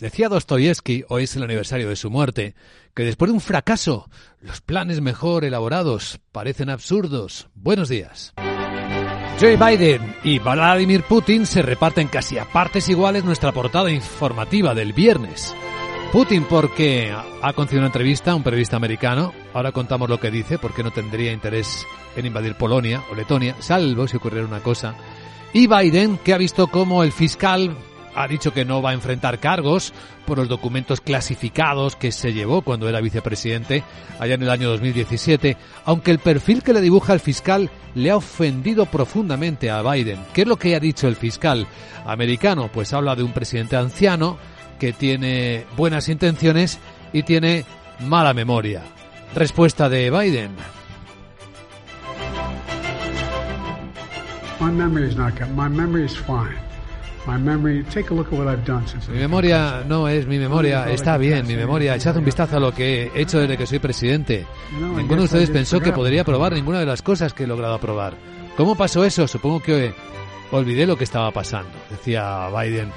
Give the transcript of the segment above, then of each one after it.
Decía Dostoyevsky, hoy es el aniversario de su muerte, que después de un fracaso, los planes mejor elaborados parecen absurdos. Buenos días. Joe Biden y Vladimir Putin se reparten casi a partes iguales nuestra portada informativa del viernes. Putin porque ha concedido una entrevista a un periodista americano, ahora contamos lo que dice, porque no tendría interés en invadir Polonia o Letonia, salvo si ocurriera una cosa. Y Biden, que ha visto cómo el fiscal ha dicho que no va a enfrentar cargos por los documentos clasificados que se llevó cuando era vicepresidente allá en el año 2017, aunque el perfil que le dibuja el fiscal le ha ofendido profundamente a Biden. ¿Qué es lo que ha dicho el fiscal americano? Pues habla de un presidente anciano que tiene buenas intenciones y tiene mala memoria. Respuesta de Biden. My memory is not. Mi memoria no es mi memoria, está bien, mi memoria. Echad un vistazo a lo que he hecho desde que soy presidente. Ninguno de ustedes pensó que podría aprobar ninguna de las cosas que he logrado aprobar. ¿Cómo pasó eso? Supongo que olvidé lo que estaba pasando, decía Biden,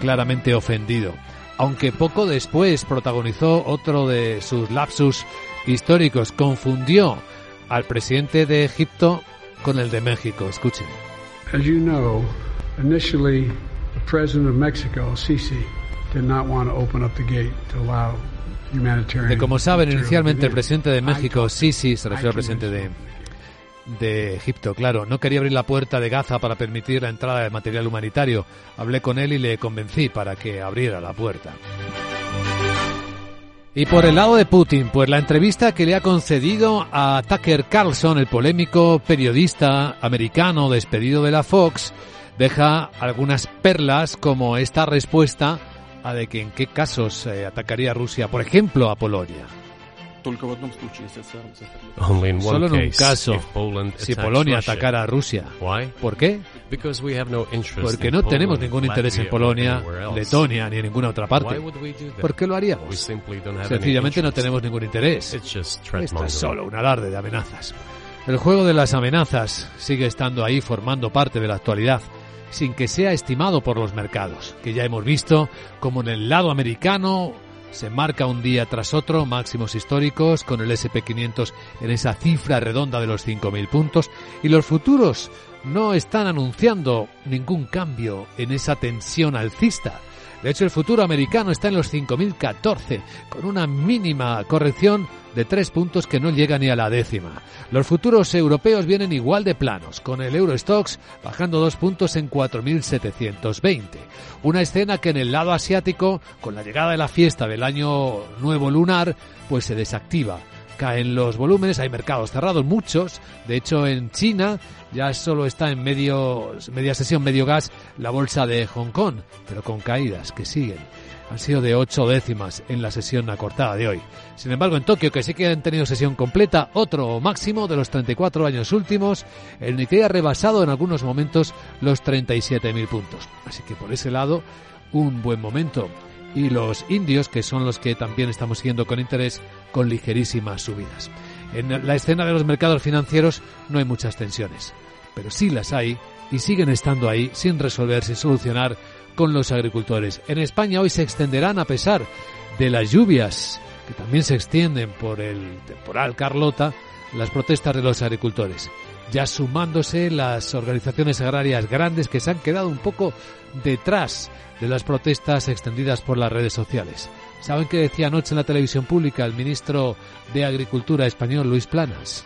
claramente ofendido. Aunque poco después protagonizó otro de sus lapsus históricos, confundió al presidente de Egipto con el de México. Escuchen. As you know, initially the president of Mexico, Sisi, did not want to open up the gate to allow humanitarian. De como saben, inicialmente el presidente de México, Sisi, se refiere al presidente de de Egipto, claro, no quería abrir la puerta de Gaza para permitir la entrada de material humanitario. Hablé con él y le convencí para que abriera la puerta. Y por el lado de Putin, pues la entrevista que le ha concedido a Tucker Carlson, el polémico periodista americano despedido de la Fox, deja algunas perlas como esta respuesta a de que en qué casos eh, atacaría Rusia, por ejemplo, a Polonia. Solo en un caso, si Polonia atacara a Rusia. ¿Por qué? Porque no tenemos ningún interés en Polonia, Letonia ni en ninguna otra parte. ¿Por qué lo haríamos? Sencillamente no tenemos ningún interés. Esto es solo un alarde de amenazas. El juego de las amenazas sigue estando ahí formando parte de la actualidad sin que sea estimado por los mercados, que ya hemos visto como en el lado americano se marca un día tras otro máximos históricos con el SP500 en esa cifra redonda de los 5.000 puntos y los futuros no están anunciando ningún cambio en esa tensión alcista. De hecho, el futuro americano está en los 5.014, con una mínima corrección de tres puntos que no llega ni a la décima. Los futuros europeos vienen igual de planos, con el Eurostox bajando dos puntos en 4.720. Una escena que en el lado asiático, con la llegada de la fiesta del año nuevo lunar, pues se desactiva caen los volúmenes, hay mercados cerrados, muchos. De hecho, en China ya solo está en medio, media sesión, medio gas, la bolsa de Hong Kong, pero con caídas que siguen. Han sido de ocho décimas en la sesión acortada de hoy. Sin embargo, en Tokio, que sí que han tenido sesión completa, otro máximo de los 34 años últimos, el Nikkei ha rebasado en algunos momentos los 37.000 puntos. Así que por ese lado, un buen momento y los indios, que son los que también estamos siguiendo con interés, con ligerísimas subidas. En la escena de los mercados financieros no hay muchas tensiones, pero sí las hay y siguen estando ahí sin resolver, sin solucionar con los agricultores. En España hoy se extenderán a pesar de las lluvias que también se extienden por el temporal Carlota, las protestas de los agricultores ya sumándose las organizaciones agrarias grandes que se han quedado un poco detrás de las protestas extendidas por las redes sociales. ¿Saben qué decía anoche en la televisión pública el ministro de Agricultura español, Luis Planas?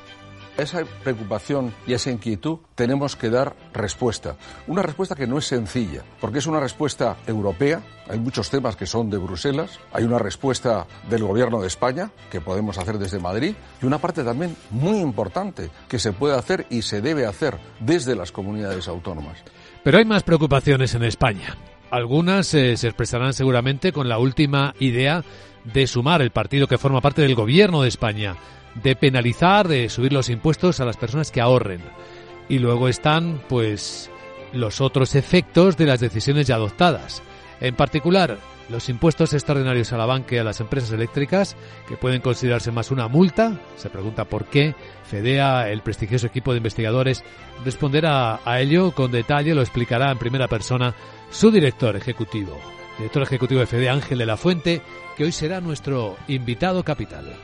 Esa preocupación y esa inquietud tenemos que dar respuesta. Una respuesta que no es sencilla, porque es una respuesta europea, hay muchos temas que son de Bruselas, hay una respuesta del Gobierno de España que podemos hacer desde Madrid y una parte también muy importante que se puede hacer y se debe hacer desde las comunidades autónomas. Pero hay más preocupaciones en España. Algunas eh, se expresarán seguramente con la última idea de sumar el partido que forma parte del gobierno de España de penalizar, de subir los impuestos a las personas que ahorren. Y luego están, pues, los otros efectos de las decisiones ya adoptadas. En particular, los impuestos extraordinarios a la banca y a las empresas eléctricas, que pueden considerarse más una multa. Se pregunta por qué. FEDEA, el prestigioso equipo de investigadores, responderá a ello con detalle, lo explicará en primera persona su director ejecutivo. director ejecutivo de FD Ángel de la Fuente, que hoy será nuestro invitado capital.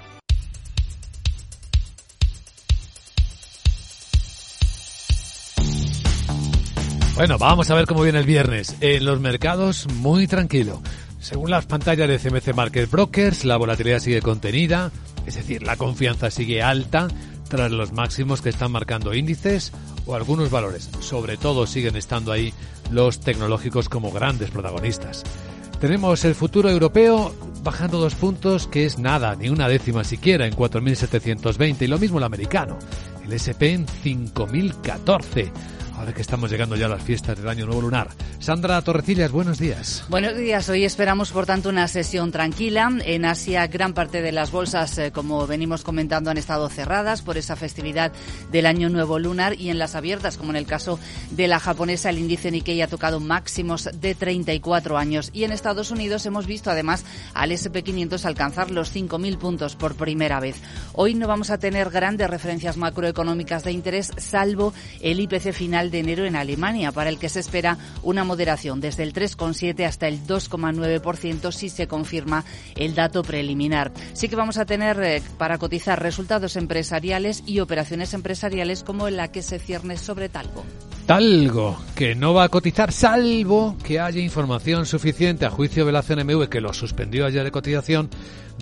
Bueno, vamos a ver cómo viene el viernes. En los mercados, muy tranquilo. Según las pantallas de CMC Market Brokers, la volatilidad sigue contenida, es decir, la confianza sigue alta tras los máximos que están marcando índices o algunos valores. Sobre todo siguen estando ahí los tecnológicos como grandes protagonistas. Tenemos el futuro europeo bajando dos puntos, que es nada, ni una décima siquiera, en 4.720, y lo mismo el americano, el SP en 5.014 ahora que estamos llegando ya a las fiestas del Año Nuevo Lunar. Sandra Torrecillas, buenos días. Buenos días. Hoy esperamos, por tanto, una sesión tranquila. En Asia, gran parte de las bolsas, eh, como venimos comentando, han estado cerradas por esa festividad del Año Nuevo Lunar y en las abiertas, como en el caso de la japonesa, el índice Nikkei ha tocado máximos de 34 años. Y en Estados Unidos hemos visto, además, al SP500 alcanzar los 5.000 puntos por primera vez. Hoy no vamos a tener grandes referencias macroeconómicas de interés, salvo el IPC final de enero en Alemania, para el que se espera una moderación desde el 3,7 hasta el 2,9% si se confirma el dato preliminar. Sí que vamos a tener eh, para cotizar resultados empresariales y operaciones empresariales como la que se cierne sobre Talgo. Talgo, que no va a cotizar salvo que haya información suficiente a juicio de la CNMV que lo suspendió ayer de cotización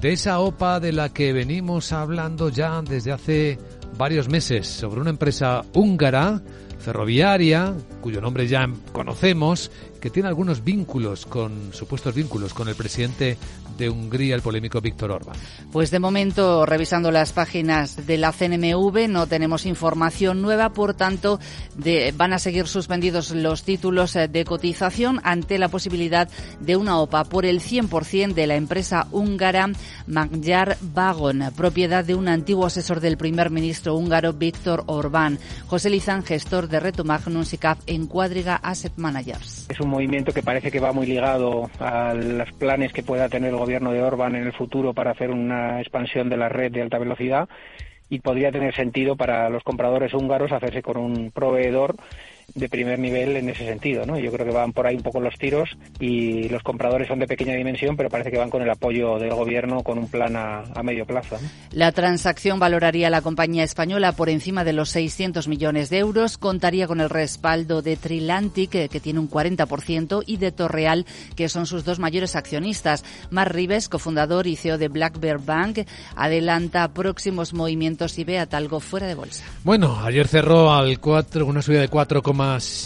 de esa OPA de la que venimos hablando ya desde hace varios meses sobre una empresa húngara ferroviaria, cuyo nombre ya conocemos, que tiene algunos vínculos con, supuestos vínculos con el presidente de Hungría, el polémico Víctor Orbán. Pues de momento, revisando las páginas de la CNMV, no tenemos información nueva, por tanto, de, van a seguir suspendidos los títulos eh, de cotización ante la posibilidad de una OPA por el 100% de la empresa húngara Magyar Vagon, propiedad de un antiguo asesor del primer ministro húngaro Víctor Orbán. José Lizán, gestor de Reto Magnum SICAF en Cuadriga Asset Managers movimiento que parece que va muy ligado a los planes que pueda tener el gobierno de Orban en el futuro para hacer una expansión de la red de alta velocidad y podría tener sentido para los compradores húngaros hacerse con un proveedor de primer nivel en ese sentido, ¿no? Yo creo que van por ahí un poco los tiros y los compradores son de pequeña dimensión, pero parece que van con el apoyo del gobierno con un plan a, medio plazo. La transacción valoraría a la compañía española por encima de los 600 millones de euros, contaría con el respaldo de Trilantic, que, que tiene un 40%, y de Torreal, que son sus dos mayores accionistas. Mar Rives, cofundador y CEO de Black Bear Bank, adelanta próximos movimientos y ve a Talgo fuera de bolsa. Bueno, ayer cerró al 4, una subida de 4,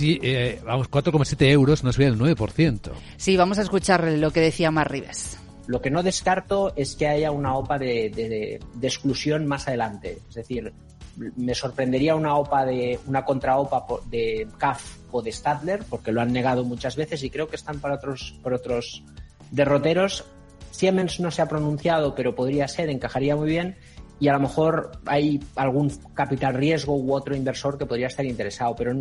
eh, vamos, 4,7 euros, no subía el 9%. Sí, vamos a escuchar lo que decía Mar Rives. Lo que no descarto es que haya una OPA de, exclusión más adelante. Es decir, me sorprendería una OPA de una contra OPA de CAF o de Stadler, porque lo han negado muchas veces y creo que están para otros, por otros derroteros. Siemens no se ha pronunciado, pero podría ser, encajaría muy bien y a lo mejor hay algún capital riesgo u otro inversor que podría estar interesado, pero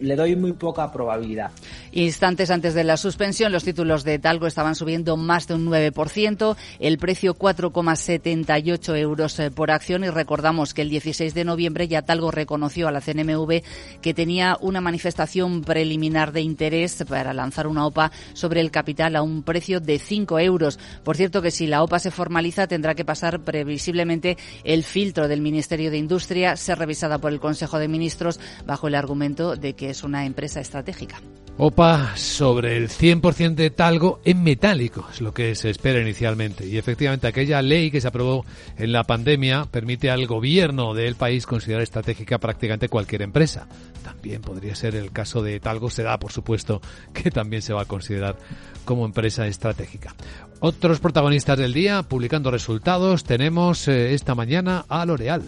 le doy muy poca probabilidad. Instantes antes de la suspensión, los títulos de Talgo estaban subiendo más de un 9%, el precio 4,78 euros eh, por acción y recordamos que el 16 de noviembre ya Talgo reconoció a la CNMV que tenía una manifestación preliminar de interés para lanzar una OPA sobre el capital a un precio de 5 euros. Por cierto que si la OPA se formaliza tendrá que pasar previsiblemente el filtro del Ministerio de Industria, ser revisada por el Consejo de Ministros bajo el argumento de que es una empresa estratégica. OPA sobre el 100% de talgo en metálico, es lo que se espera inicialmente. Y efectivamente aquella ley que se aprobó en la pandemia permite al gobierno del país considerar estratégica prácticamente cualquier empresa. También podría ser el caso de talgo, se por supuesto que también se va a considerar como empresa estratégica. Otros protagonistas del día publicando resultados tenemos eh, esta mañana a L'Oreal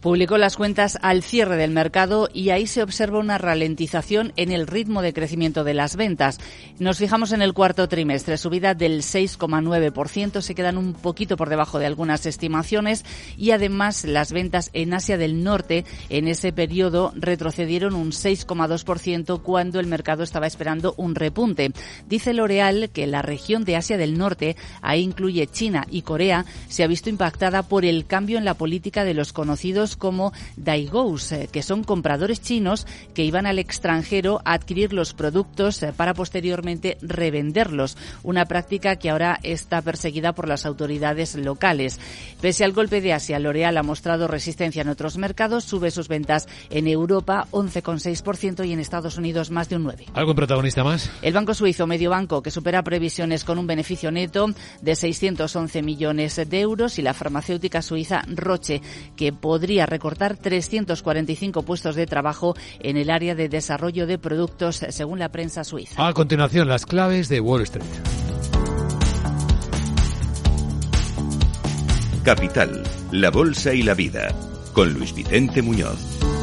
publicó las cuentas al cierre del mercado y ahí se observa una ralentización en el ritmo de crecimiento de las ventas. Nos fijamos en el cuarto trimestre, subida del 6,9%, se quedan un poquito por debajo de algunas estimaciones y además las ventas en Asia del Norte en ese periodo retrocedieron un 6,2% cuando el mercado estaba esperando un repunte. Dice L'Oreal que la región de Asia del Norte, ahí incluye China y Corea, se ha visto impactada por el cambio en la política de los conocidos como Daigous, eh, que son compradores chinos que iban al extranjero a adquirir los productos eh, para posteriormente revenderlos, una práctica que ahora está perseguida por las autoridades locales. Pese al golpe de Asia, L'Oreal ha mostrado resistencia en otros mercados, sube sus ventas en Europa 11,6% y en Estados Unidos más de un 9%. ¿Algún protagonista más? El banco suizo Mediobanco, que supera previsiones con un beneficio neto de 611 millones de euros, y la farmacéutica suiza Roche, que podría recortar 345 puestos de trabajo en el área de desarrollo de productos, según la prensa suiza. A continuación, las claves de Wall Street. Capital, la Bolsa y la Vida, con Luis Vicente Muñoz.